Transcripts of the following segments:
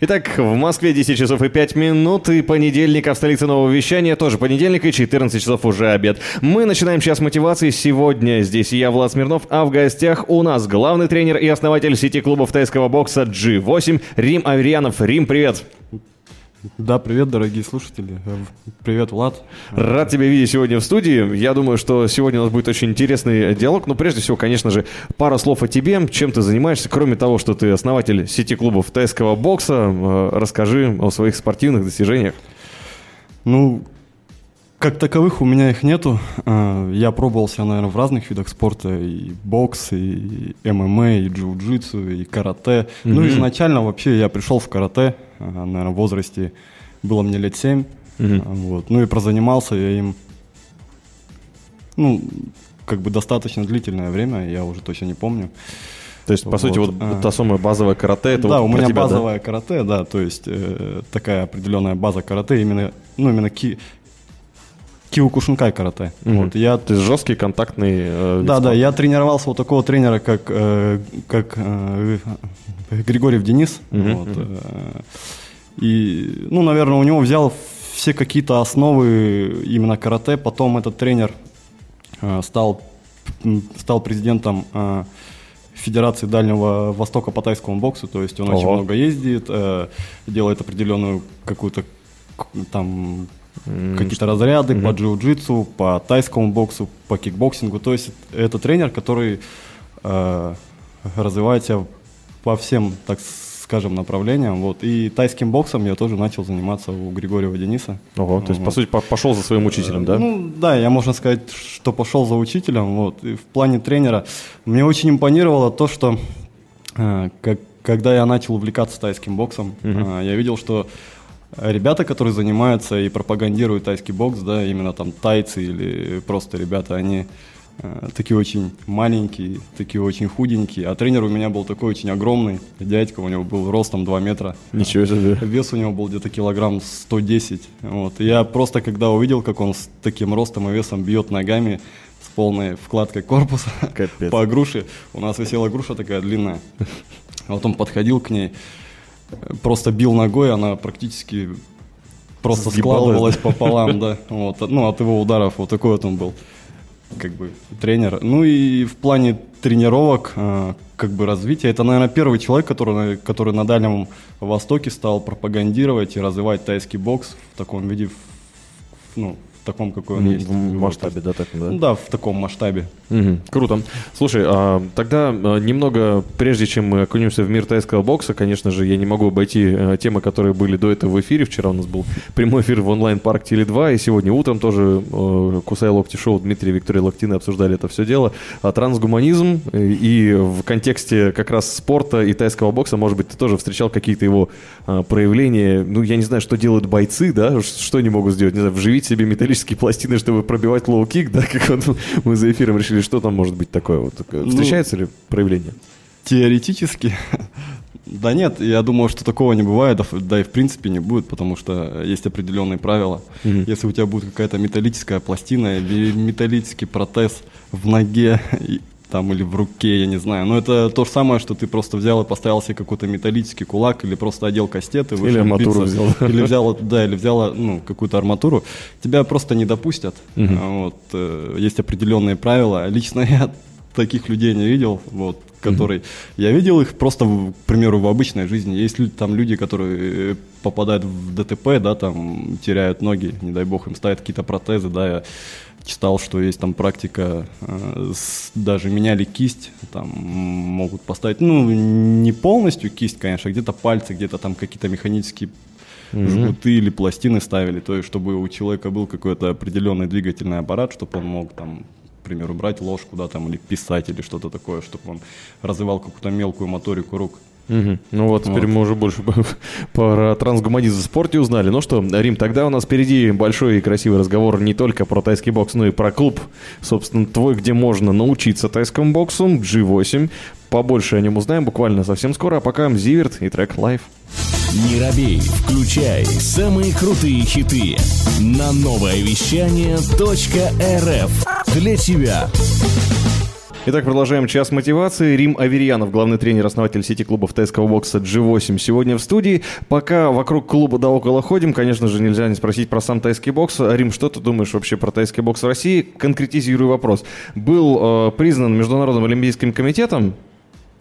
Итак, в Москве 10 часов и 5 минут, и понедельник, а в столице нового вещания тоже понедельник, и 14 часов уже обед. Мы начинаем час мотивации. Сегодня здесь я, Влад Смирнов, а в гостях у нас главный тренер и основатель сети клубов тайского бокса G8 Рим Аверьянов. Рим, привет! Да, привет, дорогие слушатели. Привет, Влад. Рад тебя видеть сегодня в студии. Я думаю, что сегодня у нас будет очень интересный диалог. Но прежде всего, конечно же, пара слов о тебе. Чем ты занимаешься? Кроме того, что ты основатель сети клубов тайского бокса, э, расскажи о своих спортивных достижениях. Ну, как таковых у меня их нету. Э, я пробовался, наверное, в разных видах спорта. И бокс, и ММА, и джиу-джитсу, и карате. Mm-hmm. Ну, изначально вообще я пришел в карате наверное, в возрасте было мне лет 7. Угу. Вот. Ну и прозанимался я им, ну, как бы достаточно длительное время, я уже точно не помню. То есть, по вот. сути, вот а. та самая базовая карате, это да, вот у меня тебя, базовая да? карате, да, то есть э, такая определенная база карате, именно, ну, именно ки, Киокушинкай карате. Mm-hmm. Вот, я... То есть жесткий контактный э, Да, да, я тренировался у такого тренера, как, э, как э, Григорьев Денис. Mm-hmm. Вот, э, и, ну, наверное, у него взял все какие-то основы именно карате. Потом этот тренер э, стал, стал президентом э, Федерации Дальнего Востока по тайскому боксу. То есть он Ого. очень много ездит, э, делает определенную какую-то там какие-то разряды mm-hmm. по джиу-джитсу, по тайскому боксу, по кикбоксингу. То есть это тренер, который э, развивает себя по всем, так скажем, направлениям. Вот. И тайским боксом я тоже начал заниматься у Григорьева Дениса. Ого, то есть, по сути, пошел за своим учителем, да? Ну, да, я можно сказать, что пошел за учителем. Вот. И в плане тренера мне очень импонировало то, что э, как, когда я начал увлекаться тайским боксом, uh-huh. э, я видел, что ребята, которые занимаются и пропагандируют тайский бокс, да, именно там тайцы или просто ребята, они э, такие очень маленькие, такие очень худенькие, а тренер у меня был такой очень огромный, дядька, у него был ростом 2 метра. Ничего себе. Вес у него был где-то килограмм 110. Вот. И я просто, когда увидел, как он с таким ростом и весом бьет ногами, с полной вкладкой корпуса Капец. по груше, у нас висела груша такая длинная, вот он подходил к ней, просто бил ногой, она практически просто Сгибалась, складывалась пополам, да. Вот, ну, от его ударов вот такой вот он был, как бы, тренер. Ну и в плане тренировок, э, как бы развития, это, наверное, первый человек, который, который на Дальнем Востоке стал пропагандировать и развивать тайский бокс в таком виде, ну, таком, какой он есть. В масштабе, да, так, да? Да, в таком масштабе. Угу, круто. Слушай, а, тогда а, немного, прежде чем мы окунемся в мир тайского бокса, конечно же, я не могу обойти а, темы, которые были до этого в эфире. Вчера у нас был прямой эфир в онлайн-парк Теле2, и сегодня утром тоже а, Кусай Локти Шоу Дмитрий и Виктория Локтины обсуждали это все дело. А, трансгуманизм и в контексте как раз спорта и тайского бокса, может быть, ты тоже встречал какие-то его проявления. Ну, я не знаю, что делают бойцы, да, что они могут сделать, не знаю, вживить себе металлические пластины, чтобы пробивать лоу-кик, да, как вот мы за эфиром решили или что там может быть такое? Вот, ну, встречается ну, ли проявление? Теоретически. Да нет, я думаю, что такого не бывает, да, и в принципе не будет, потому что есть определенные правила. Угу. Если у тебя будет какая-то металлическая пластина или металлический протез в ноге, там или в руке, я не знаю. Но это то же самое, что ты просто взял и поставил себе какой-то металлический кулак или просто одел кастет и вышел Или арматуру биться. взял. Или взял, да, или взял ну, какую-то арматуру. Тебя просто не допустят. Угу. Вот, э, есть определенные правила. Лично я таких людей не видел, вот, который... Угу. Я видел их просто, к примеру, в обычной жизни. Есть люди, там люди, которые попадают в ДТП, да, там теряют ноги, не дай бог, им ставят какие-то протезы, да, читал, что есть там практика, э, с, даже меняли кисть, там могут поставить, ну, не полностью кисть, конечно, где-то пальцы, где-то там какие-то механические mm-hmm. жгуты или пластины ставили, то есть чтобы у человека был какой-то определенный двигательный аппарат, чтобы он мог там к примеру, брать ложку, да, там, или писать, или что-то такое, чтобы он развивал какую-то мелкую моторику рук. Угу. Ну вот, теперь вот. мы уже больше про трансгуманизм в спорте узнали. Ну что, Рим, тогда у нас впереди большой и красивый разговор не только про тайский бокс, но и про клуб, собственно, твой, где можно научиться тайскому боксу, G8. Побольше о нем узнаем буквально совсем скоро, а пока Зиверт и трек Live. Не робей, включай самые крутые хиты на новое вещание .рф для тебя. Итак, продолжаем час мотивации. Рим Аверьянов, главный тренер, основатель сети клубов тайского бокса G8, сегодня в студии. Пока вокруг клуба да около ходим, конечно же, нельзя не спросить про сам тайский бокс. Рим, что ты думаешь вообще про тайский бокс в России? Конкретизирую вопрос. Был э, признан Международным олимпийским комитетом,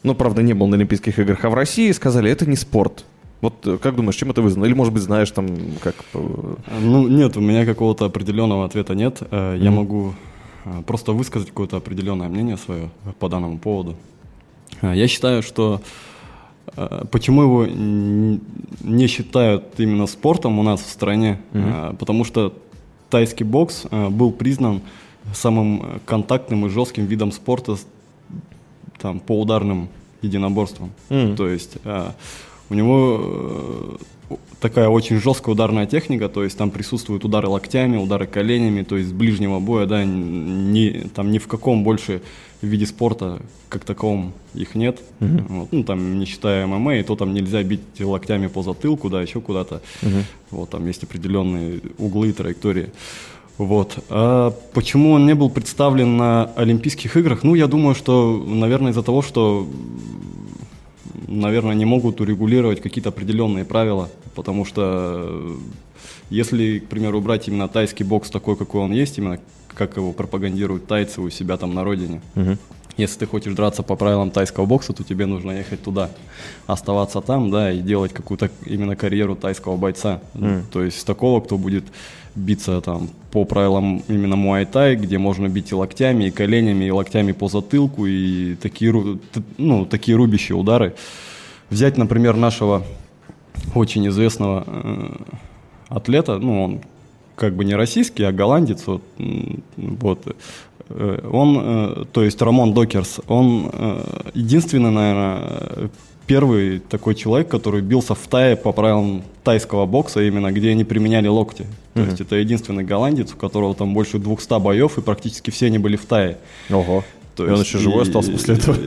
ну, правда, не был на Олимпийских играх, а в России сказали, это не спорт. Вот э, как думаешь, чем это вызвано? Или, может быть, знаешь там, как... Э, ну, нет, у меня какого-то определенного ответа нет. Mm-hmm. Я могу а, просто высказать какое-то определенное мнение свое по данному поводу. А, я считаю, что а, почему его не считают именно спортом у нас в стране, mm-hmm. потому что тайский бокс был признан самым контактным и жестким видом спорта там, по ударным единоборствам. Mm-hmm. То есть у него э, такая очень жесткая ударная техника, то есть там присутствуют удары локтями, удары коленями, то есть ближнего боя, да, ни, там ни в каком больше виде спорта как таковом их нет. Uh-huh. Вот, ну, там, не считая ММА, и то там нельзя бить локтями по затылку, да, еще куда-то. Uh-huh. Вот, там есть определенные углы, траектории. Вот. А почему он не был представлен на Олимпийских играх? Ну, я думаю, что, наверное, из-за того, что наверное, не могут урегулировать какие-то определенные правила, потому что э, если, к примеру, брать именно тайский бокс такой, какой он есть, именно как его пропагандируют тайцы у себя там на родине, угу. Если ты хочешь драться по правилам тайского бокса, то тебе нужно ехать туда, оставаться там, да, и делать какую-то именно карьеру тайского бойца. Mm. То есть такого, кто будет биться там по правилам именно муай-тай, где можно бить и локтями, и коленями, и локтями по затылку, и такие, ну, такие рубящие удары. Взять, например, нашего очень известного э, атлета, ну, он как бы не российский, а голландец, вот, вот он, э, то есть Рамон Докерс, он э, единственный, наверное, первый такой человек, который бился в тае по правилам тайского бокса, именно где они применяли локти. То mm-hmm. есть это единственный голландец, у которого там больше 200 боев, и практически все они были в тае. Ого. То и есть, он еще живой и, остался после этого?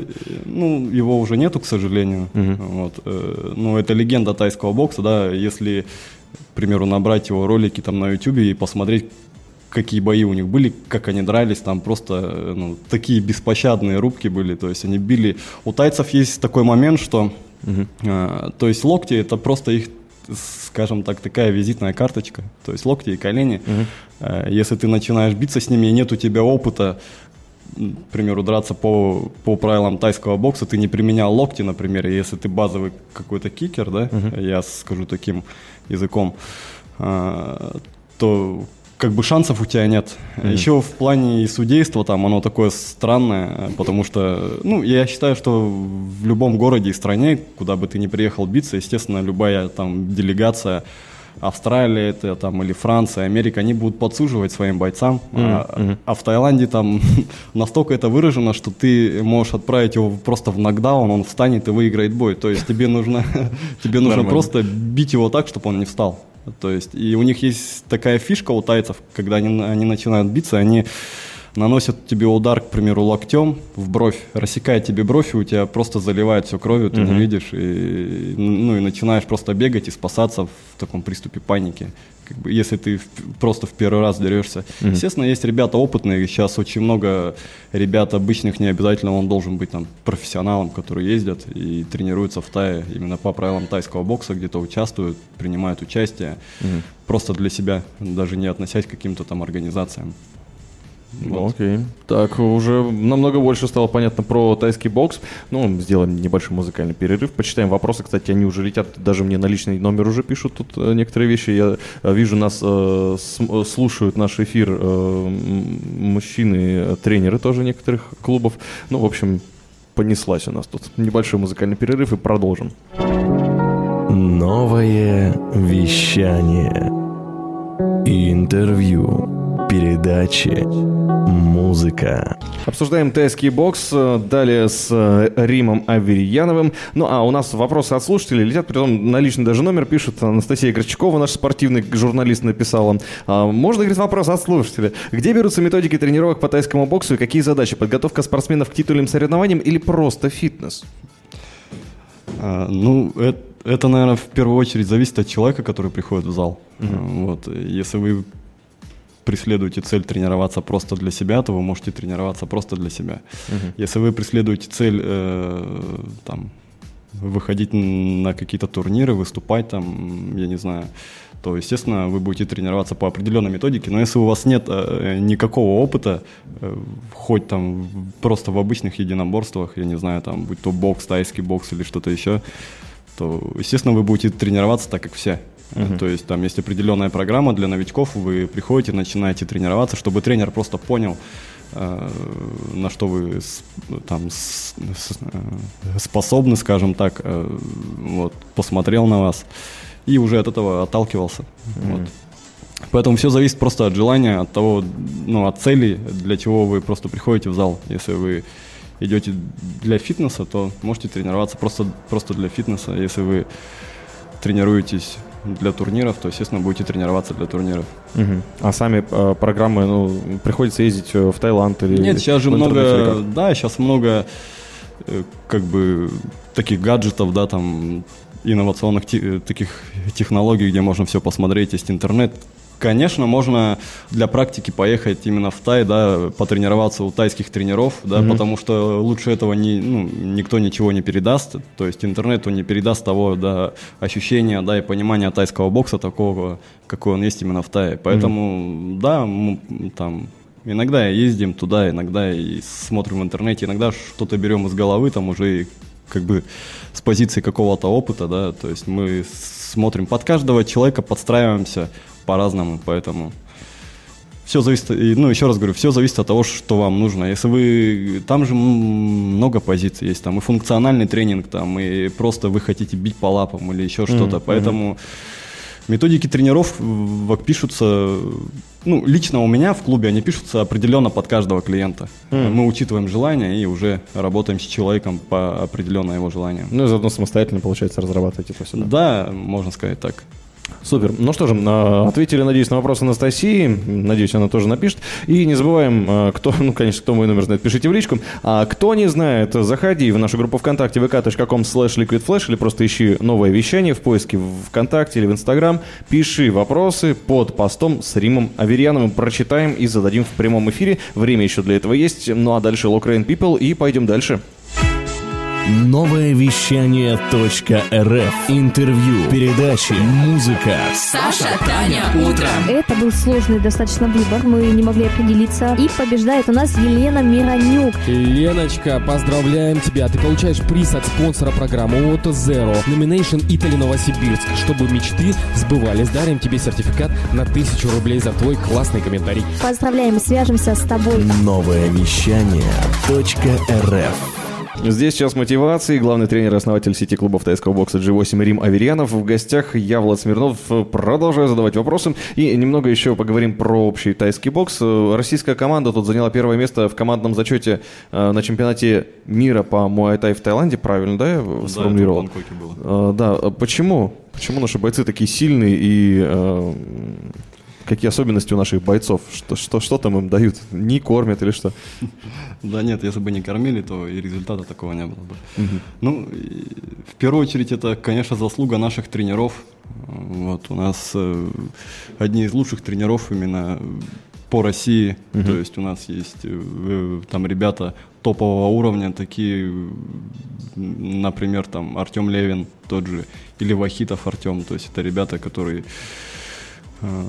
Ну, его уже нету, к сожалению. Mm-hmm. Вот. Ну, это легенда тайского бокса, да, если, к примеру, набрать его ролики там на YouTube и посмотреть, какие бои у них были, как они дрались, там просто ну, такие беспощадные рубки были, то есть они били. У тайцев есть такой момент, что, угу. э, то есть локти это просто их скажем так, такая визитная карточка, то есть локти и колени. Угу. Э, если ты начинаешь биться с ними, и нет у тебя опыта, к примеру, драться по, по правилам тайского бокса, ты не применял локти, например, и если ты базовый какой-то кикер, да, угу. я скажу таким языком, э, то как бы шансов у тебя нет. Mm-hmm. Еще в плане судейства там оно такое странное, потому что, ну, я считаю, что в любом городе и стране, куда бы ты ни приехал биться, естественно, любая там делегация Австралия это там или Франция, Америка, они будут подсуживать своим бойцам, mm-hmm. а, а в Таиланде там настолько это выражено, что ты можешь отправить его просто в нокдаун, он встанет и выиграет бой. То есть тебе нужно, тебе нужно просто бить его так, чтобы он не встал. То есть, и у них есть такая фишка у тайцев, когда они, они начинают биться, они наносят тебе удар, к примеру, локтем в бровь, рассекает тебе бровь, и у тебя просто заливает все кровью, ты угу. не видишь, и, ну, и начинаешь просто бегать и спасаться в таком приступе паники как бы, если ты в, просто в первый раз дерешься. Mm-hmm. Естественно, есть ребята опытные, сейчас очень много ребят обычных, не обязательно он должен быть там профессионалом, которые ездят и тренируются в Тае именно по правилам тайского бокса, где-то участвуют, принимают участие, mm-hmm. просто для себя, даже не относясь к каким-то там организациям. Вот. Окей. Так, уже намного больше стало понятно про тайский бокс. Ну, сделаем небольшой музыкальный перерыв. Почитаем вопросы. Кстати, они уже летят. Даже мне на личный номер уже пишут тут э, некоторые вещи. Я э, вижу, нас э, с, слушают наш эфир э, мужчины, тренеры тоже некоторых клубов. Ну, в общем, понеслась у нас тут. Небольшой музыкальный перерыв и продолжим. Новое вещание. Интервью передачи «Музыка». Обсуждаем тайский бокс, э, далее с э, Римом Аверьяновым. Ну, а у нас вопросы от слушателей летят, притом на личный даже номер пишет Анастасия Горчакова, наш спортивный журналист, написала. А, можно, говорит, вопрос от слушателя. Где берутся методики тренировок по тайскому боксу и какие задачи? Подготовка спортсменов к титульным соревнованиям или просто фитнес? А, ну, это, это, наверное, в первую очередь зависит от человека, который приходит в зал. Угу. Вот, если вы преследуете цель тренироваться просто для себя, то вы можете тренироваться просто для себя. Угу. Если вы преследуете цель э, там, выходить на какие-то турниры, выступать там, я не знаю, то, естественно, вы будете тренироваться по определенной методике. Но если у вас нет э, никакого опыта, э, хоть там просто в обычных единоборствах, я не знаю, там, будь то бокс, тайский бокс или что-то еще, то, естественно, вы будете тренироваться так, как все. Uh-huh. То есть там есть определенная программа для новичков, вы приходите, начинаете тренироваться, чтобы тренер просто понял, э, на что вы там э, способны, скажем так, э, вот, посмотрел на вас и уже от этого отталкивался. Mm-hmm. Вот. Поэтому все зависит просто от желания, от того, ну, от цели, для чего вы просто приходите в зал. Если вы идете для фитнеса, то можете тренироваться просто, просто для фитнеса. Если вы тренируетесь для турниров, то, естественно, будете тренироваться для турниров. Угу. А сами э, программы, ну, приходится ездить э, в Таиланд или... Нет, сейчас же много, да, сейчас много э, как бы таких гаджетов, да, там инновационных те, таких технологий, где можно все посмотреть, есть интернет. Конечно, можно для практики поехать именно в Тай, да, потренироваться у тайских тренеров, да, mm-hmm. потому что лучше этого не, ну, никто ничего не передаст, то есть интернету не передаст того, да, ощущения, да, и понимания тайского бокса такого, какой он есть именно в Тае. Поэтому, mm-hmm. да, мы, там иногда ездим туда, иногда и смотрим в интернете, иногда что-то берем из головы, там уже как бы с позиции какого-то опыта, да, то есть мы смотрим под каждого человека, подстраиваемся по-разному, поэтому все зависит, ну, еще раз говорю, все зависит от того, что вам нужно. Если вы, там же много позиций есть, там и функциональный тренинг, там и просто вы хотите бить по лапам или еще что-то, mm-hmm. поэтому Методики тренеров пишутся, ну, лично у меня в клубе они пишутся определенно под каждого клиента. Mm. Мы учитываем желания и уже работаем с человеком по определенно его желаниям. Ну и заодно самостоятельно, получается, разрабатываете это все? Да, можно сказать так. Супер. Ну что же, а, ответили, надеюсь, на вопрос Анастасии. Надеюсь, она тоже напишет. И не забываем, а, кто, ну, конечно, кто мой номер знает, пишите в личку. А кто не знает, заходи в нашу группу ВКонтакте vk.com slash liquidflash или просто ищи новое вещание в поиске в ВКонтакте или в Инстаграм. Пиши вопросы под постом с Римом Аверьяновым. Прочитаем и зададим в прямом эфире. Время еще для этого есть. Ну а дальше Lock People и пойдем дальше. Новое вещание .рф. Интервью, передачи, музыка. Саша, Таня, утро. Это был сложный достаточно выбор, мы не могли определиться. И побеждает у нас Елена Миронюк. Леночка, поздравляем тебя. Ты получаешь приз от спонсора программы Auto Zero. Nomination Italy Новосибирск. Чтобы мечты сбывались, дарим тебе сертификат на тысячу рублей за твой классный комментарий. Поздравляем, свяжемся с тобой. Новое вещание .рф. Здесь сейчас мотивации. Главный тренер и основатель сети клубов тайского бокса G8 Рим Аверьянов. В гостях я, Влад Смирнов. Продолжаю задавать вопросы. И немного еще поговорим про общий тайский бокс. Российская команда тут заняла первое место в командном зачете э, на чемпионате мира по муай-тай в Таиланде. Правильно, да, я сформулировал? Да, было. Э, да, почему? Почему наши бойцы такие сильные и э, какие особенности у наших бойцов? Что, что, что там им дают? Не кормят или что? Да нет, если бы не кормили, то и результата такого не было бы. Ну, в первую очередь, это, конечно, заслуга наших тренеров. Вот у нас э, одни из лучших тренеров именно по России. То есть у нас есть э, там ребята топового уровня, такие, например, там Артем Левин тот же, или Вахитов Артем. То есть это ребята, которые э,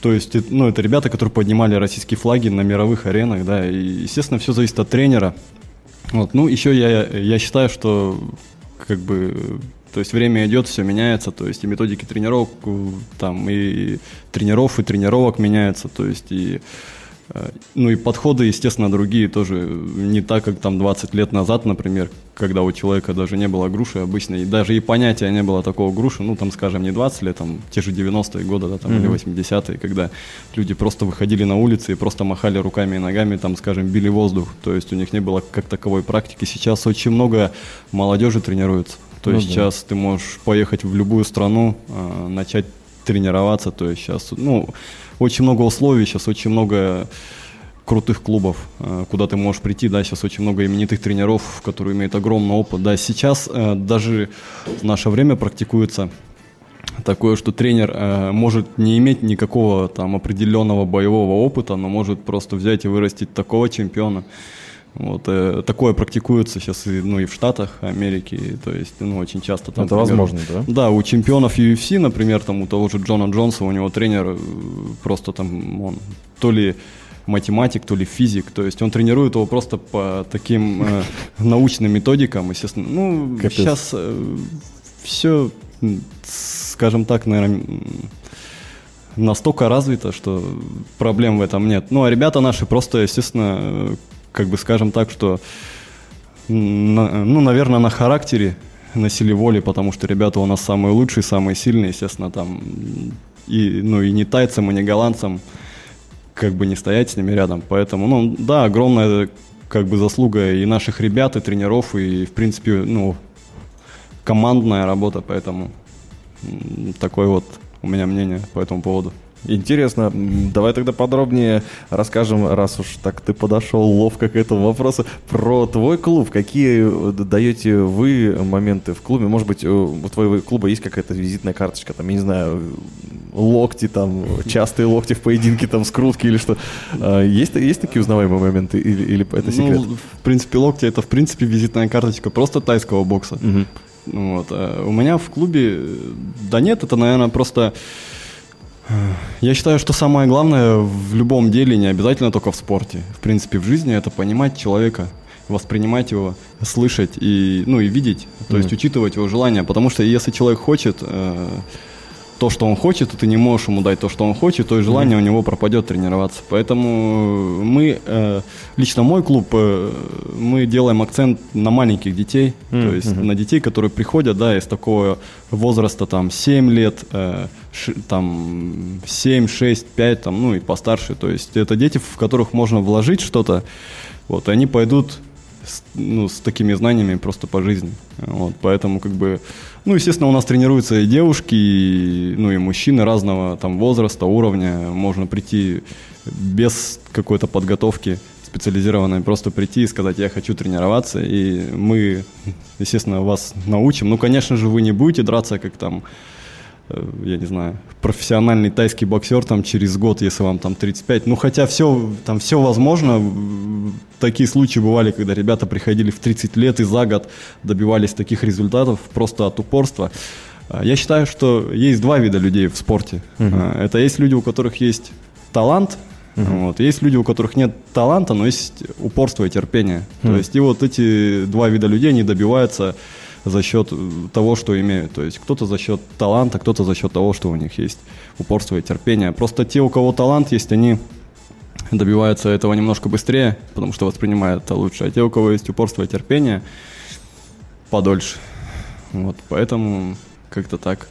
то есть, ну, это ребята, которые поднимали российские флаги на мировых аренах, да, и, естественно, все зависит от тренера. Вот, ну, еще я, я считаю, что, как бы, то есть время идет, все меняется, то есть и методики тренировок, там, и тренеров, и тренировок меняются, то есть и ну и подходы, естественно, другие тоже не так, как там 20 лет назад, например, когда у человека даже не было груши обычно, и даже и понятия не было такого груши, ну там, скажем, не 20 лет, там те же 90-е годы, да, там, mm-hmm. или 80-е, когда люди просто выходили на улицы и просто махали руками и ногами, там, скажем, били воздух, то есть у них не было как таковой практики. Сейчас очень много молодежи тренируется, то ну, есть да. сейчас ты можешь поехать в любую страну, э, начать тренироваться, то есть сейчас, ну, очень много условий, сейчас очень много крутых клубов, э, куда ты можешь прийти, да, сейчас очень много именитых тренеров, которые имеют огромный опыт, да, сейчас э, даже в наше время практикуется такое, что тренер э, может не иметь никакого там определенного боевого опыта, но может просто взять и вырастить такого чемпиона. Вот, э, такое практикуется сейчас и, ну, и в Штатах Америки, то есть, ну, очень часто там. Это например, возможно, да? Да, у чемпионов UFC, например, там у того же Джона Джонса, у него тренер э, просто там, он то ли математик, то ли физик, то есть он тренирует его просто по таким э, научным методикам, естественно. Ну, Капец. сейчас э, все, скажем так, наверное, настолько развито, что проблем в этом нет. Ну, а ребята наши просто, естественно, как бы скажем так, что, на- ну, наверное, на характере, на силе воли, потому что ребята у нас самые лучшие, самые сильные, естественно, там, и, ну, и не тайцам, и не голландцам, как бы не стоять с ними рядом. Поэтому, ну, да, огромная как бы заслуга и наших ребят, и тренеров, и, в принципе, ну, командная работа, поэтому такое вот у меня мнение по этому поводу. Интересно. Давай тогда подробнее расскажем, раз уж так ты подошел ловко к этому вопросу, про твой клуб. Какие э, даете вы моменты в клубе? Может быть, э, у твоего клуба есть какая-то визитная карточка, там, я не знаю, локти, там, частые локти в поединке, там, скрутки или что? А, Есть, есть такие узнаваемые моменты или, или это секрет? Ну, в принципе, локти это, в принципе, визитная карточка просто тайского бокса. Ну Вот. а У меня в клубе, э, да нет, это, наверное, просто... Я считаю, что самое главное в любом деле, не обязательно только в спорте, в принципе, в жизни, это понимать человека, воспринимать его, слышать и, ну, и видеть, то есть учитывать его желания, потому что если человек хочет э, то, что он хочет, и ты не можешь ему дать то, что он хочет, то и желание у него пропадет тренироваться. Поэтому мы, э, лично мой клуб, э, мы делаем акцент на маленьких детей, то есть на детей, которые приходят, да, из такого возраста, там, 7 лет, э, ш- там, 7, 6, 5, там, ну и постарше. То есть это дети, в которых можно вложить что-то, вот, и они пойдут с, ну, с такими знаниями просто по жизни. Вот, поэтому как бы, ну, естественно, у нас тренируются и девушки, и, ну, и мужчины разного там возраста, уровня. Можно прийти без какой-то подготовки специализированной, просто прийти и сказать, я хочу тренироваться, и мы, естественно, вас научим. Ну, конечно же, вы не будете драться, как там, я не знаю, профессиональный тайский боксер там через год, если вам там 35. Ну, хотя все, там все возможно. Такие случаи бывали, когда ребята приходили в 30 лет и за год добивались таких результатов просто от упорства. А, Я считаю, что есть два вида людей в спорте. А, Это есть люди, у которых есть талант, вот. Есть люди, у которых нет таланта, но есть упорство и терпение. То есть и вот эти два вида людей, они добиваются за счет э, того, что имеют. То есть кто-то за счет таланта, кто-то за счет того, что у них есть упорство и терпение. Просто те, у кого талант есть, они добиваются этого немножко быстрее, потому что воспринимают это лучше. А те, у кого есть упорство и терпение, подольше. Вот, поэтому как-то так.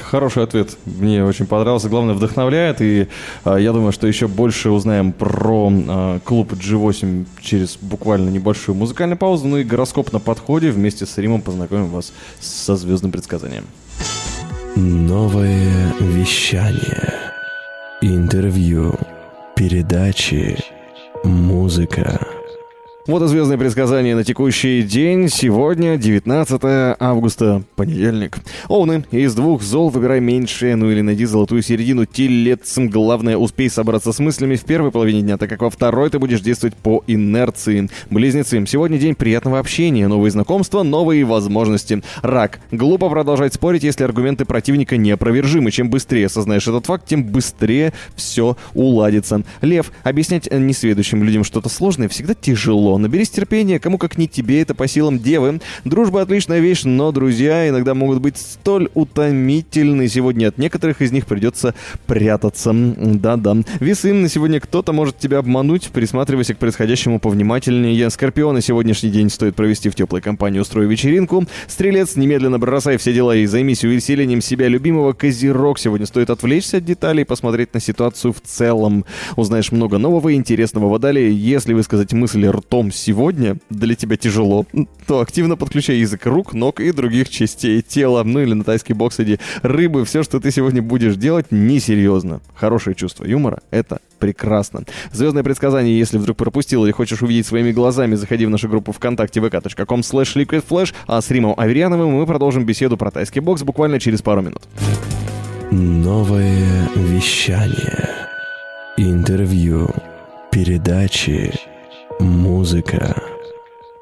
Хороший ответ. Мне очень понравился. Главное, вдохновляет. И а, я думаю, что еще больше узнаем про а, клуб G8 через буквально небольшую музыкальную паузу. Ну и гороскоп на подходе. Вместе с Римом познакомим вас со звездным предсказанием. Новое вещание. Интервью. Передачи. Музыка. Вот и звездное предсказание на текущий день. Сегодня 19 августа, понедельник. Овны, из двух зол выбирай меньшее, ну или найди золотую середину. Телецм, главное, успей собраться с мыслями в первой половине дня, так как во второй ты будешь действовать по инерции. Близнецы, сегодня день приятного общения, новые знакомства, новые возможности. Рак, глупо продолжать спорить, если аргументы противника неопровержимы. Чем быстрее осознаешь этот факт, тем быстрее все уладится. Лев, объяснять несведущим людям что-то сложное всегда тяжело. Наберись терпения, кому как не тебе, это по силам девы. Дружба отличная вещь, но друзья иногда могут быть столь утомительны. Сегодня от некоторых из них придется прятаться. Да-да. Весы, на сегодня кто-то может тебя обмануть. Присматривайся к происходящему повнимательнее. Скорпионы, сегодняшний день стоит провести в теплой компании, устрой вечеринку. Стрелец, немедленно бросай все дела и займись увеселением себя любимого. Козерог, сегодня стоит отвлечься от деталей и посмотреть на ситуацию в целом. Узнаешь много нового и интересного. Водолея, если высказать мысли ртом боксом сегодня для тебя тяжело, то активно подключай язык рук, ног и других частей тела. Ну или на тайский бокс иди. Рыбы, все, что ты сегодня будешь делать, несерьезно. Хорошее чувство юмора — это прекрасно. Звездное предсказание, если вдруг пропустил или хочешь увидеть своими глазами, заходи в нашу группу ВКонтакте vk.com slash liquidflash, а с Римом Аверьяновым мы продолжим беседу про тайский бокс буквально через пару минут. Новое вещание. Интервью. Передачи. Музыка.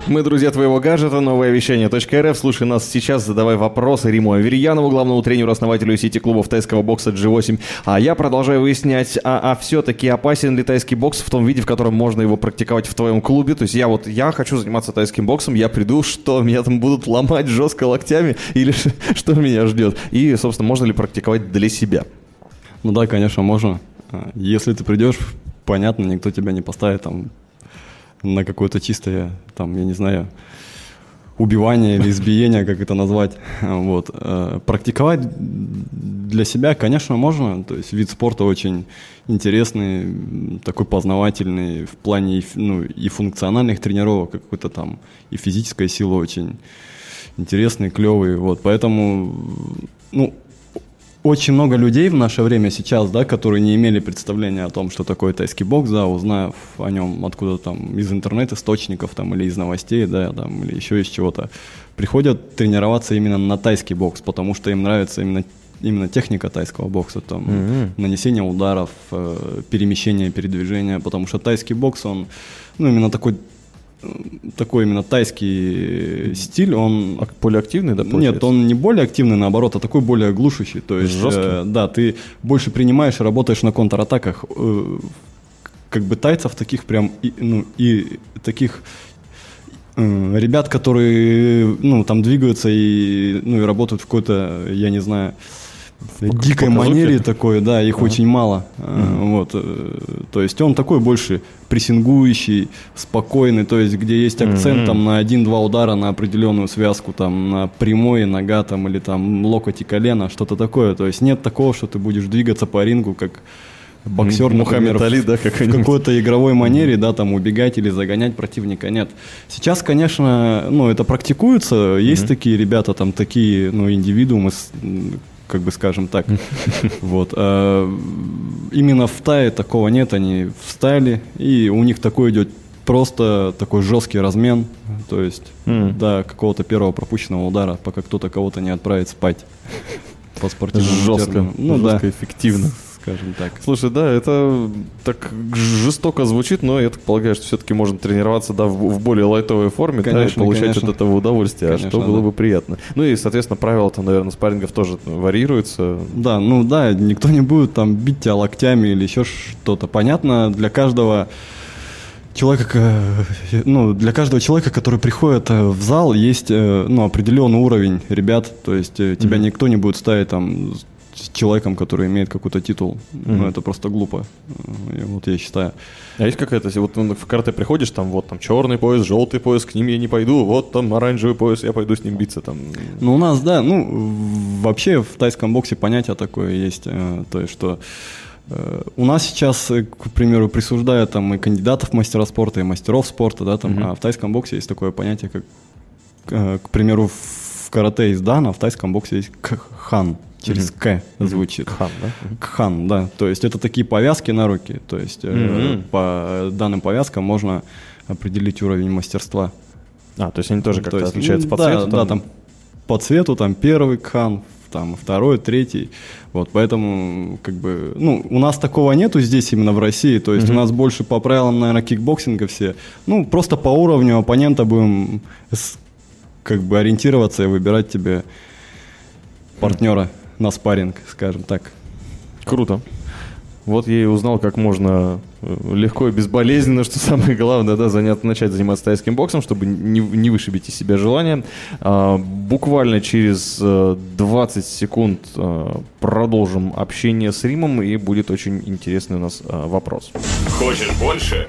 Мы друзья твоего гаджета, новое вещание .рф. Слушай нас сейчас, задавай вопросы Риму Аверьянову, главному тренеру-основателю сети клубов тайского бокса G8. А я продолжаю выяснять, а, а все-таки опасен ли тайский бокс в том виде, в котором можно его практиковать в твоем клубе. То есть я вот, я хочу заниматься тайским боксом, я приду, что меня там будут ломать жестко локтями или что меня ждет. И, собственно, можно ли практиковать для себя? Ну да, конечно, можно. Если ты придешь, понятно, никто тебя не поставит там на какое-то чистое, там, я не знаю, убивание или избиение, как это назвать. Вот. Э, Практиковать для себя, конечно, можно. То есть вид спорта очень интересный, такой познавательный в плане ну, и функциональных тренировок, какой-то там и физическая сила очень интересный, клевый. Вот. Поэтому, ну, очень много людей в наше время сейчас, да, которые не имели представления о том, что такое тайский бокс, да, узнав о нем откуда там из интернет-источников там или из новостей, да, там, или еще из чего-то, приходят тренироваться именно на тайский бокс, потому что им нравится именно именно техника тайского бокса, там, нанесение ударов, э, перемещение, передвижение, потому что тайский бокс, он, ну, именно такой, такой именно тайский стиль, он А Более активный, да, нет, получается? он не более активный, наоборот, а такой более глушащий. То есть, Жесткий? э, да, ты больше принимаешь и работаешь на контратаках. Э, как бы тайцев таких прям, и, ну, и таких э, ребят, которые, ну, там двигаются и, ну, и работают в какой-то, я не знаю, в дикой манере такой, да, их очень мало. Э, Вот, э, то есть он такой больше прессингующий, спокойный, то есть где есть акцент там на один-два удара на определенную связку, там на прямой нога там или там локоть и колено, что-то такое. То есть нет такого, что ты будешь двигаться по рингу как боксер, например, Мухаммед Али, да, в какой-нибудь. какой-то игровой манере, да, там убегать или загонять противника, нет. Сейчас, конечно, ну, это практикуется, есть такие ребята, там, такие, ну, индивидуумы, как бы скажем так, вот. а, Именно в Тае такого нет, они встали, и у них такой идет просто такой жесткий размен, то есть М. до какого-то первого пропущенного удара, пока кто-то кого-то не отправит спать. По спортивному Жестко, термину. Ну жестко, да, эффективно. Скажем так. Слушай, да, это так жестоко звучит, но я так полагаю, что все-таки можно тренироваться да, в, в более лайтовой форме да, и Конечно, получать конечно. от этого удовольствие, а что Конечно, было да. бы приятно. Ну и, соответственно, правила там, наверное, спаррингов тоже варьируются. Да, ну да, никто не будет там бить тебя локтями или еще что-то. Понятно, для каждого человека, э, ну, для каждого человека, который приходит э, в зал, есть, э, ну, определенный уровень ребят, то есть тебя никто не будет ставить там человеком, который имеет какой-то титул. Ну, это просто глупо. Э, Вот я считаю. А есть какая-то, вот ну, в карате приходишь, там вот там черный пояс, желтый пояс, к ним я не пойду, вот там оранжевый пояс, я пойду с ним биться там. Ну, у нас, да, ну, вообще в тайском боксе понятие такое есть, э, то есть, что э, у нас сейчас, э, к примеру, присуждают там и кандидатов в мастера спорта, и мастеров спорта, да, там, а в тайском боксе есть такое понятие, как, к примеру, в карате есть дан, а в тайском боксе есть кхан, через к звучит. Хан, да? Кхан, да. То есть это такие повязки на руки. То есть э, по данным повязкам можно определить уровень мастерства. А, то есть они тоже То как-то отличаются по да, цвету? Да, там по цвету, там первый кхан, там второй, третий. Вот, поэтому, как бы, ну, у нас такого нету здесь именно в России. То есть у нас больше по правилам, наверное, кикбоксинга все. Ну, просто по уровню оппонента будем как бы ориентироваться и выбирать тебе партнера на спарринг, скажем так. Круто. Вот я и узнал, как можно э, легко и безболезненно, что самое главное, да, занять, начать заниматься тайским боксом, чтобы не, не вышибить из себя желание. А, буквально через э, 20 секунд э, продолжим общение с Римом, и будет очень интересный у нас э, вопрос. Хочешь больше?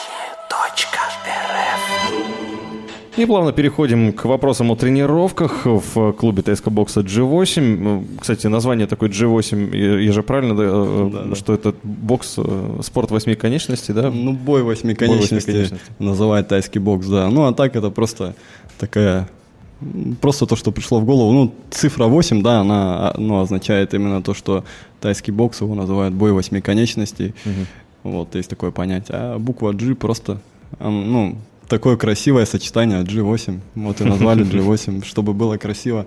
И плавно переходим к вопросам о тренировках в клубе ТСК бокса G8. Кстати, название такое G8, я же правильно, да, э, Да, да. что это бокс, э, спорт восьми конечностей, да? Ну, бой восьми конечностей конечностей. называют тайский бокс, да. Ну, а так это просто такая... Просто то, что пришло в голову. Ну, цифра 8, да, она а, ну, означает именно то, что тайский бокс его называют бой восьми конечностей. Вот, есть такое понятие. А буква G просто, ну, такое красивое сочетание G8. Вот и назвали G8, чтобы было красиво.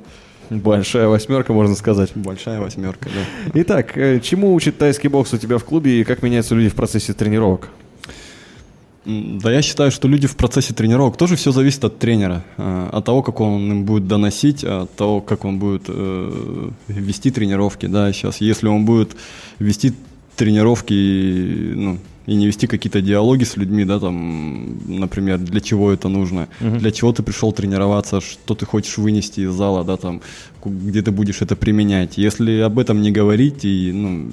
Большая восьмерка, можно сказать. Большая восьмерка, да. Итак, э, чему учит тайский бокс у тебя в клубе и как меняются люди в процессе тренировок? Да я считаю, что люди в процессе тренировок тоже все зависит от тренера, э, от того, как он им будет доносить, от того, как он будет э, вести тренировки, да, сейчас, если он будет вести тренировки, ну, и не вести какие-то диалоги с людьми, да, там, например, для чего это нужно, для чего ты пришел тренироваться, что ты хочешь вынести из зала, да, там, где ты будешь это применять. Если об этом не говорить и, ну,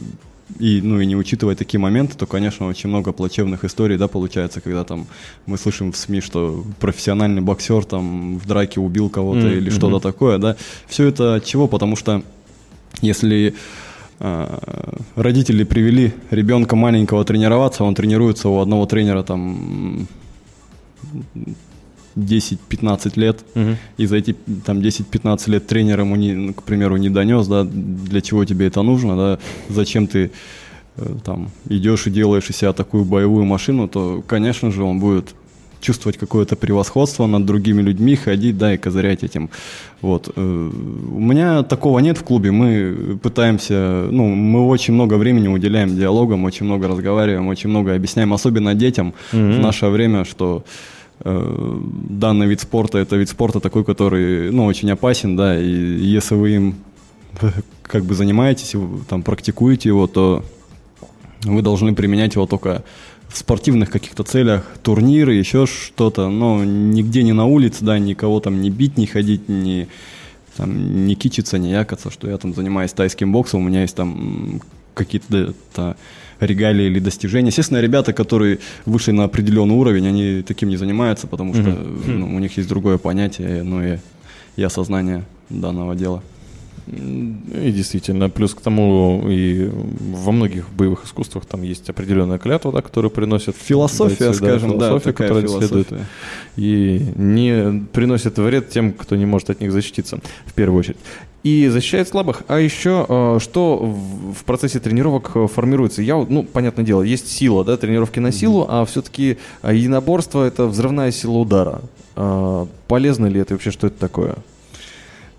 и, ну, и не учитывая такие моменты, то, конечно, очень много плачевных историй, да, получается, когда там мы слышим в СМИ, что профессиональный боксер там в драке убил кого-то Мгм, или что-то такое, да. Все это от чего? Потому что если родители привели ребенка маленького тренироваться, он тренируется у одного тренера там м, 10-15 лет, и за эти там 10-15 лет тренер ему, не, ну, к примеру, не донес, да, для чего тебе это нужно, да, зачем ты э, там идешь и делаешь из себя такую боевую машину, то, конечно же, он будет чувствовать какое-то превосходство над другими людьми, ходить, да, и козырять этим. Вот. э, У меня такого нет в клубе. Мы пытаемся, ну, мы очень много времени уделяем диалогам, очень много разговариваем, очень много объясняем, особенно детям в наше время, что э, данный вид спорта это вид спорта такой, который, ну, очень опасен, да, и если вы им как бы занимаетесь, там практикуете его, то вы должны применять его только в спортивных каких-то целях, турниры, еще что-то, но нигде не на улице, да, никого там не бить, не ходить, не, там, не кичиться, не якаться, что я там занимаюсь тайским боксом, у меня есть там какие-то да, регалии или достижения. Естественно, ребята, которые вышли на определенный уровень, они таким не занимаются, потому что ну, у них есть другое понятие, ну и, и осознание данного дела. И действительно, плюс к тому и во многих боевых искусствах там есть определенная клятва, да, которую приносят Философия, бойцы, скажем, да, философия, такая которая следует философия. и не приносит вред тем, кто не может от них защититься, в первую очередь. И защищает слабых. А еще э, что в процессе тренировок э, формируется? Я, ну, понятное дело, есть сила, да, тренировки на силу, а все-таки единоборство это взрывная сила удара. Полезно ли это вообще, что это такое?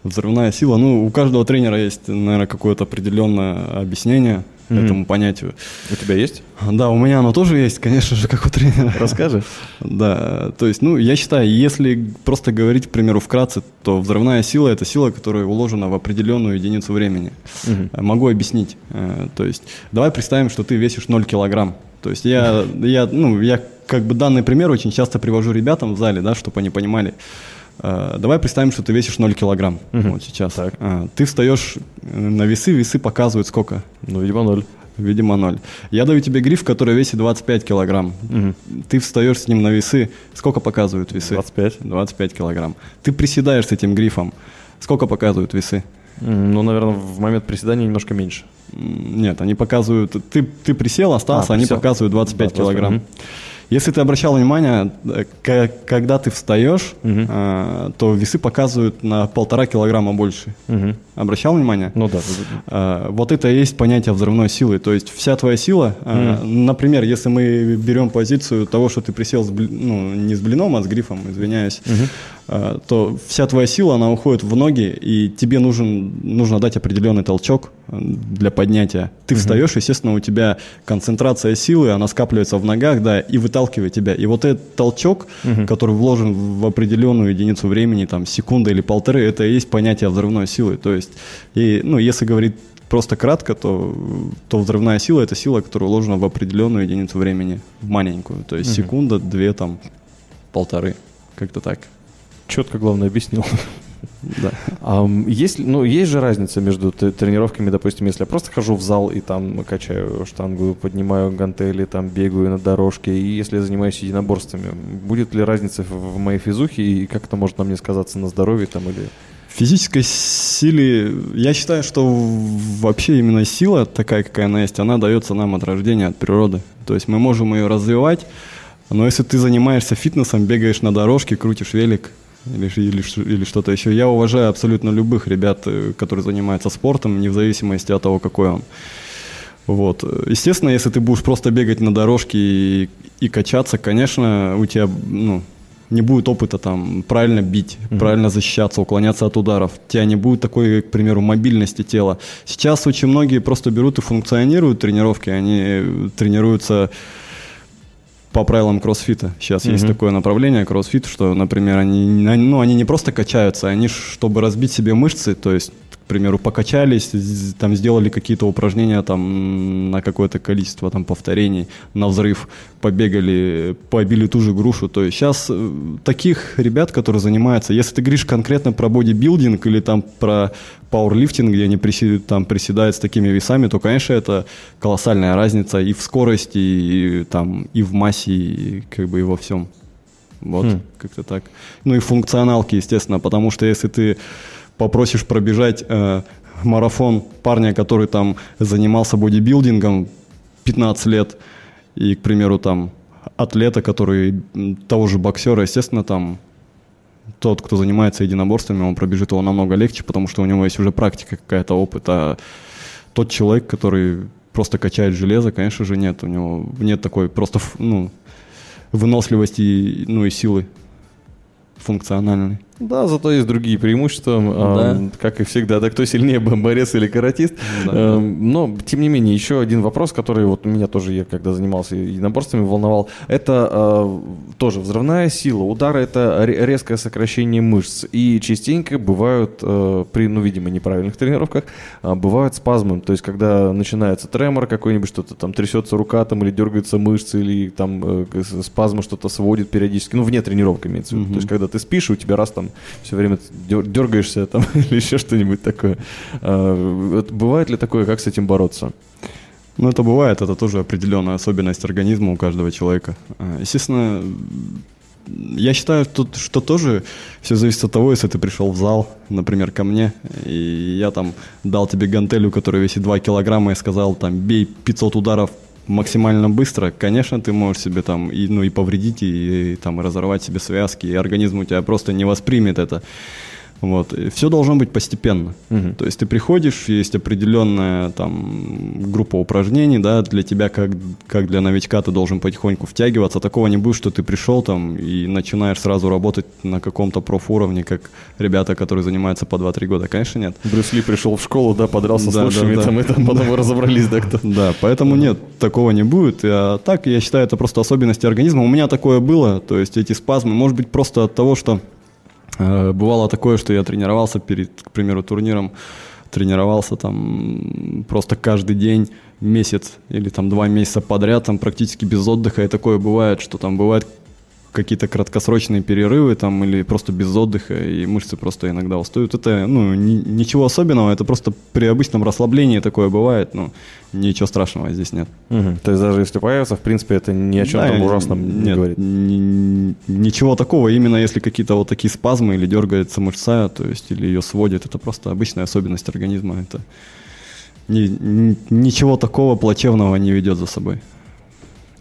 Взрывная сила. Ну, у каждого тренера есть, наверное, какое-то определенное объяснение Мгм. этому понятию. У тебя есть? Да, у меня оно тоже есть, конечно же, как у тренера. Расскажи. Да, то есть, ну, я считаю, если просто говорить, к примеру, вкратце, то взрывная сила – это сила, которая уложена в определенную единицу времени. Э, Могу объяснить. Э, То есть, давай представим, что ты весишь 0 килограмм. То есть, я, я, ну, я как бы данный пример очень часто привожу ребятам в зале, да, чтобы они понимали. Э, Давай представим, что ты весишь 0 килограмм вот сейчас. Э, Ты встаешь э, на весы, весы показывают сколько? Ну, видимо, ноль. Видимо, ноль. Я даю тебе гриф, который весит 25 килограмм. Ты встаешь с ним на весы. Сколько показывают весы? 25. 25 килограмм. Ты приседаешь с этим грифом. Сколько показывают весы? Ну, наверное, в момент приседания немножко меньше. Нет, они показывают... Ты, ты присел, остался, А, они присел. показывают 25 Да, 25, килограмм. мгм. Если ты обращал внимание, э, когда ты встаешь, э, то весы показывают на полтора килограмма больше. Мгм. Обращал внимание? Ну да. А, Вот это и есть понятие взрывной силы. То есть вся твоя сила, а, например, если мы берем позицию того, что ты присел с ну, не с блином, а с грифом, извиняюсь, а, то вся твоя сила, она уходит в ноги, и тебе нужен, нужно дать определенный толчок для поднятия. Ты встаешь, естественно, у тебя концентрация силы, она скапливается в ногах, да, и выталкивает тебя. И вот этот толчок, который вложен в определенную единицу времени, там, секунда или полторы, это и есть понятие взрывной силы. То есть, и, ну, если говорить просто кратко, то, то взрывная сила – это сила, которая уложена в определенную единицу времени, в маленькую. То есть секунда, две, там, полторы. Как-то так. Четко, главное, объяснил. Да. А, есть, ну, есть же разница между тренировками, допустим, если я просто хожу в зал и там качаю штангу, поднимаю гантели, там бегаю на дорожке, и если я занимаюсь единоборствами, будет ли разница в моей физухе и как это может на мне сказаться на здоровье там или... Физической силе, я считаю, что вообще именно сила такая, какая она есть, она дается нам от рождения, от природы. То есть мы можем ее развивать, но если ты занимаешься фитнесом, бегаешь на дорожке, крутишь велик или, или, или что-то еще, я уважаю абсолютно любых ребят, э, которые занимаются спортом, вне зависимости от того, какой он. Вот. Естественно, если ты будешь просто бегать на дорожке и, и качаться, конечно, у тебя ну, не будет опыта там правильно бить, правильно защищаться, уклоняться от ударов. У тебя не будет такой, к примеру, мобильности тела. Сейчас очень многие просто берут и функционируют тренировки, они э, тренируются по правилам кроссфита. Сейчас есть такое направление кроссфит, что, например, они, ну, они не просто качаются, они, чтобы разбить себе мышцы, то есть, к примеру, покачались, там сделали какие-то упражнения там на какое-то количество там повторений, на взрыв, побегали, побили ту же грушу. То есть сейчас таких ребят, которые занимаются, если ты говоришь конкретно про бодибилдинг или там про пауэрлифтинг, где они приси- там приседают с такими весами, то, конечно, это колоссальная разница и в скорости, и, там, и в массе, и как бы и во всем. Вот, Хм. как-то так. Ну и функционалки, естественно, потому что если ты попросишь пробежать э, марафон парня, который там занимался бодибилдингом 15 лет, и, к примеру, там атлета, который того же боксера, естественно, там тот, кто занимается единоборствами, он пробежит его намного легче, потому что у него есть уже практика какая-то, опыт, а тот человек, который просто качает железо, конечно же, нет, у него нет такой просто, ну, выносливости, ну, и силы функциональной. Да, зато есть другие преимущества, эм, как и всегда, да, кто сильнее, борец или каратист. Да. Эм, Но, тем не менее, еще один вопрос, который вот меня тоже, я когда занимался единоборствами, волновал, это э, тоже взрывная сила, удары это ре- резкое сокращение мышц, и частенько бывают, э, при, ну, видимо, неправильных тренировках, э, бывают спазмы, то есть когда начинается тремор какой-нибудь, что-то там трясется рука там, или дергаются мышцы, или там э, спазмы что-то сводит периодически, ну, вне тренировки имеется в виду, то есть когда ты спишь, и у тебя раз там все время дер- дергаешься там или еще что-нибудь такое. А, бывает ли такое, как с этим бороться? Ну, это бывает, это тоже определенная особенность организма у каждого человека. А, Естественно, я считаю, что, что тоже все зависит от того, если ты пришел в зал, например, ко мне, и я там дал тебе гантелю, которая весит 2 килограмма, и сказал, там, бей 500 ударов максимально быстро, конечно, ты можешь себе там и, ну, и повредить, и, и там разорвать себе связки, и организм у тебя просто не воспримет это. Вот. Все должно быть постепенно. Мгм. То есть ты приходишь, есть определенная там группа упражнений, да, для тебя, как, как для новичка, ты должен потихоньку втягиваться. Такого не будет, что ты пришел там и начинаешь сразу работать на каком-то профуровне, как ребята, которые занимаются по 2-3 года. Конечно, нет. Брюс Ли пришел в школу, да, подрался с Да, лучшими, да, да. там, и там потом разобрались, да, кто. Да, поэтому нет, такого не будет. А так, я считаю, это просто особенности организма. У меня такое было, то есть эти спазмы, может быть, просто от того, что бывало такое, что я тренировался перед, к примеру, турниром, тренировался там просто каждый день, месяц или там два месяца подряд, там практически без отдыха, и такое бывает, что там бывает какие-то краткосрочные перерывы там или просто без отдыха, и мышцы просто иногда устают. Это, ну, ни- ничего особенного, это просто при обычном расслаблении такое бывает, ну, ничего страшного здесь нет. Мгм. То есть даже если появится, в принципе, это ни о чем Да, там ужасном не нет, говорит. ни- ничего такого, именно если какие-то вот такие спазмы или дергается мышца, то есть или ее сводит, это просто обычная особенность организма, это ни- ни- ничего такого плачевного не ведет за собой.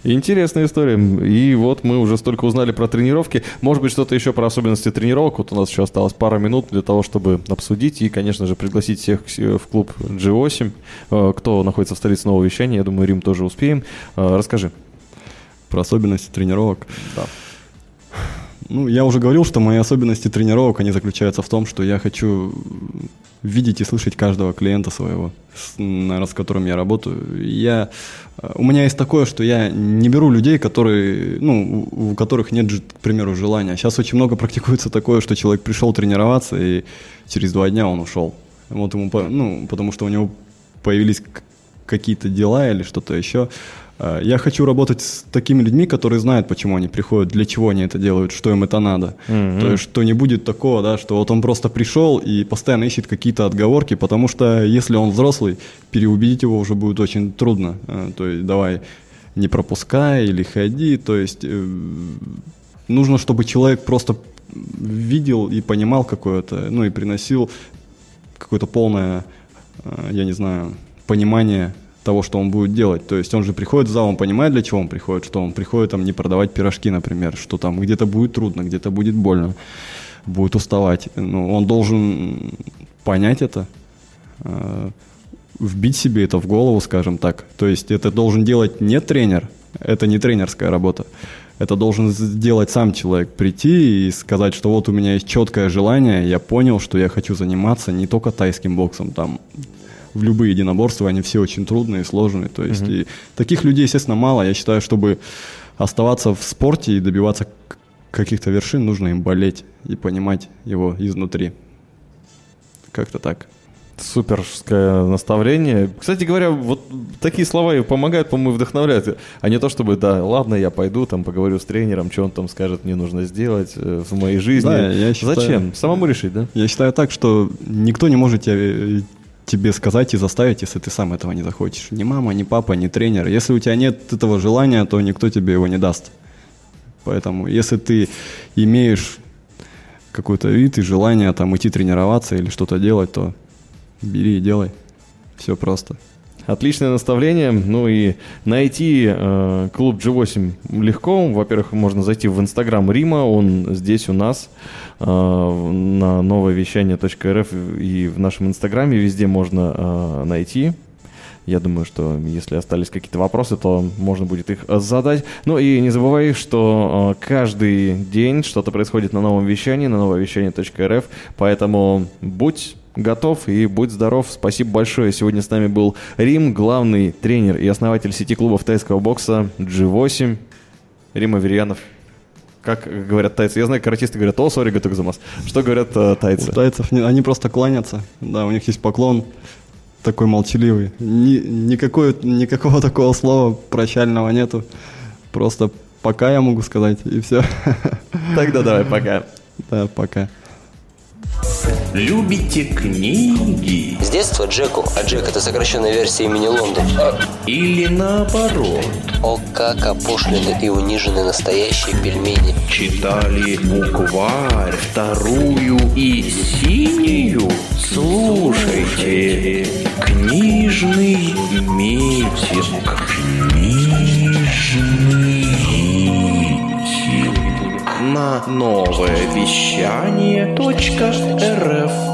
Интересная история. И вот мы уже столько узнали про тренировки. Может быть, что-то еще про особенности тренировок. Вот у нас еще осталось пара минут для того, чтобы обсудить и, конечно же, пригласить всех в клуб G8. Э, Кто находится в столице нового вещания, я думаю, Рим тоже успеем. Э, Расскажи. Про особенности тренировок. Да. Ну, я уже говорил, что мои особенности тренировок, они заключаются в том, что я хочу видеть и слышать каждого клиента своего, с, с которым я работаю. Я, э, у меня есть такое, что я не беру людей, которые, ну, у, у которых нет, к примеру, желания. Сейчас очень много практикуется такое, что человек пришел тренироваться, и через два дня он ушел. Вот ему, ну, потому что у него появились какие-то дела или что-то еще. Э, Я хочу работать с такими людьми, которые знают, почему они приходят, для чего они это делают, что им это надо. То есть, что не будет такого, да, что вот он просто пришел и постоянно ищет какие-то отговорки, потому что если он взрослый, переубедить его уже будет очень трудно. Э, То есть, давай не пропускай или ходи. То есть, э, нужно, чтобы человек просто видел и понимал какое-то, ну и приносил какое-то полное, я не знаю, понимание того, что он будет делать. То есть он же приходит в зал, он понимает, для чего он приходит, что он приходит там не продавать пирожки, например, что там где-то будет трудно, где-то будет больно, будет уставать. Ну, он должен понять это, э, вбить себе это в голову, скажем так. То есть это должен делать не тренер, это не тренерская работа. Это должен сделать сам человек, прийти и сказать, что вот у меня есть четкое желание, я понял, что я хочу заниматься не только тайским боксом, там в любые единоборства, они все очень трудные, сложные. То есть и таких людей, естественно, мало. Я считаю, чтобы оставаться в спорте и добиваться каких-то вершин, нужно им болеть и понимать его изнутри. Как-то так. Суперское наставление. Кстати говоря, вот такие слова и помогают, по-моему, вдохновляют. А не то, чтобы, да, ладно, я пойду, там, поговорю с тренером, что он там скажет, мне нужно сделать э, в моей жизни. Да, я считаю- Зачем? Самому решить, да? Я считаю так, что никто не может тебе, тебе сказать и заставить, если ты сам этого не захочешь. Ни мама, ни папа, ни тренер. Если у тебя нет этого желания, то никто тебе его не даст. Поэтому, если ты имеешь какой-то вид и желание там идти тренироваться или что-то делать, то бери и делай. Все просто. Отличное наставление. Ну и найти э, клуб G8 легко. Во-первых, можно зайти в инстаграм Рима, он здесь у нас э, на нововещание.рф и в нашем инстаграме везде можно э, найти. Я думаю, что если остались какие-то вопросы, то можно будет их э, задать. Ну и не забывай, что э, каждый день что-то происходит на новом вещании, на нововещание.рф, поэтому будь готов и будь здоров. Спасибо большое. Сегодня с нами был Рим, главный тренер и основатель сети клубов тайского бокса G8. Рим Аверьянов. Как говорят тайцы? Я знаю, каратисты говорят, о, сори, гатугзамас. Что говорят э, тайцы? У тайцев не- они просто кланятся. Да, у них есть поклон такой молчаливый. Ни- никакой, никакого такого слова прощального нету. Просто пока я могу сказать, и все. Тогда давай, пока. Да, пока. Любите книги С детства Джеку, а Джек это сокращенная версия имени Лондон. или наоборот О, как опошлены и унижены настоящие пельмени. читали букварь вторую и синюю? Слушайте книжный митинг. Книжный на новое вещание .рф